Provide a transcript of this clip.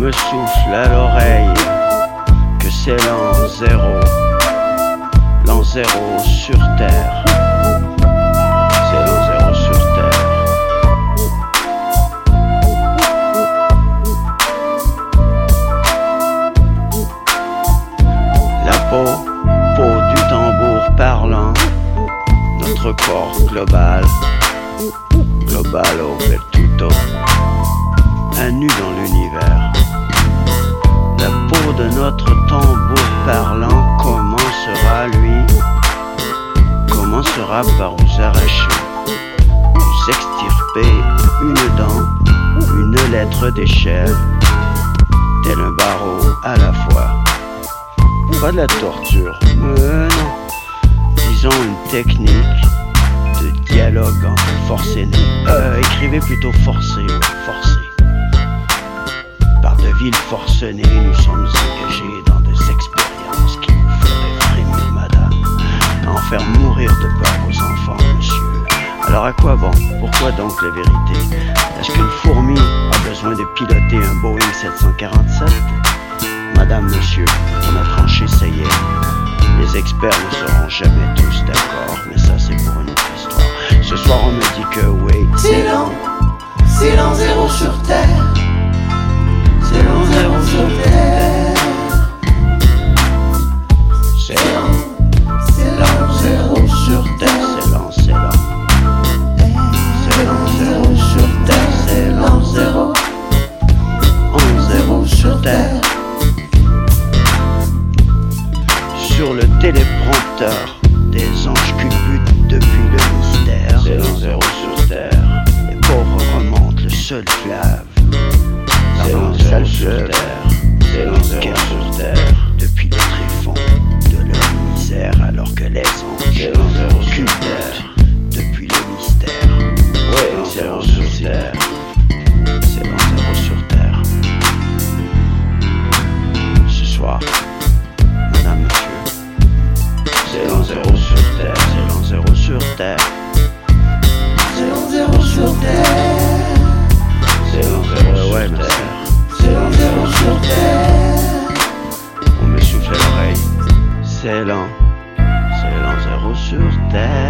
me souffle à l'oreille que c'est l'an zéro, l'an zéro sur Terre. C'est l'an zéro sur Terre. La peau, peau du tambour parlant, notre corps global, global au tout un nu dans l'univers. La peau de notre tambour parlant commencera lui, commencera par vous arracher, vous extirper une dent, une lettre d'échelle, tel un barreau à la fois. Pas de la torture, mais non. Disons une technique de dialogue en forcé. Euh, écrivez plutôt forcé, forcé. Villes forcenées, nous sommes engagés dans des expériences qui vous feraient frémir, madame. En faire mourir de peur vos enfants, monsieur. Alors à quoi bon? Pourquoi donc la vérité Est-ce qu'une fourmi a besoin de piloter un Boeing 747 Madame, monsieur, on a tranché, ça y est. Les experts ne seront jamais tous d'accord, mais ça c'est pour une autre histoire. Ce soir on me dit que oui, C'est l'an, c'est l'an zéro sur terre. Sur le téléprompteur des anges culbutent depuis le mystère. C'est l'an zéro sur terre. Les pauvres remontent le seul fleuve. Terre, C'est l'an zéro sur terre. c'est l'an zéro ouais, ma sœur. C'est l'an zéro sur terre. On me souffle l'oreille. C'est l'an, c'est l'an zéro sur terre.